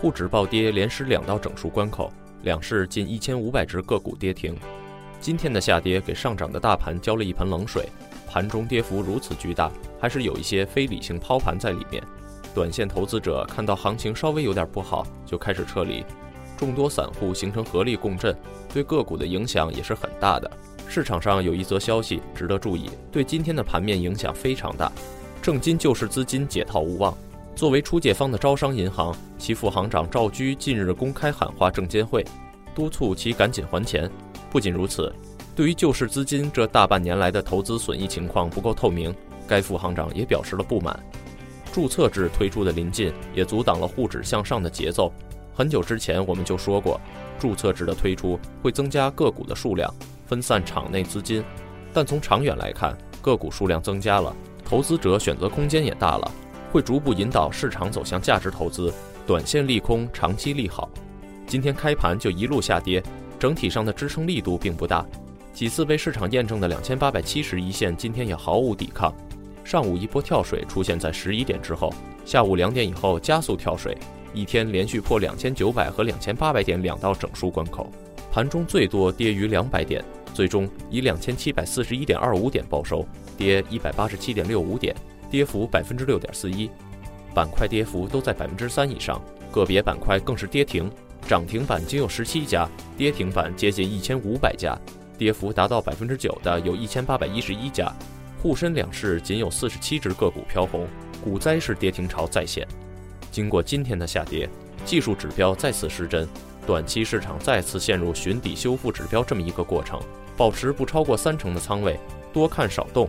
沪指暴跌，连失两道整数关口，两市近一千五百只个股跌停。今天的下跌给上涨的大盘浇了一盆冷水，盘中跌幅如此巨大，还是有一些非理性抛盘在里面。短线投资者看到行情稍微有点不好，就开始撤离，众多散户形成合力共振，对个股的影响也是很大的。市场上有一则消息值得注意，对今天的盘面影响非常大，证金救市资金解套无望。作为出借方的招商银行，其副行长赵居近日公开喊话证监会，督促其赶紧还钱。不仅如此，对于救市资金这大半年来的投资损益情况不够透明，该副行长也表示了不满。注册制推出的临近，也阻挡了沪指向上的节奏。很久之前我们就说过，注册制的推出会增加个股的数量，分散场内资金。但从长远来看，个股数量增加了，投资者选择空间也大了。会逐步引导市场走向价值投资，短线利空，长期利好。今天开盘就一路下跌，整体上的支撑力度并不大。几次被市场验证的两千八百七十一线，今天也毫无抵抗。上午一波跳水出现在十一点之后，下午两点以后加速跳水，一天连续破两千九百和两千八百点两道整数关口，盘中最多跌逾两百点，最终以两千七百四十一点二五点报收，跌一百八十七点六五点。跌幅百分之六点四一，板块跌幅都在百分之三以上，个别板块更是跌停，涨停板仅有十七家，跌停板接近一千五百家，跌幅达到百分之九的有一千八百一十一家，沪深两市仅有四十七只个股飘红，股灾式跌停潮再现。经过今天的下跌，技术指标再次失真，短期市场再次陷入寻底修复指标这么一个过程，保持不超过三成的仓位，多看少动，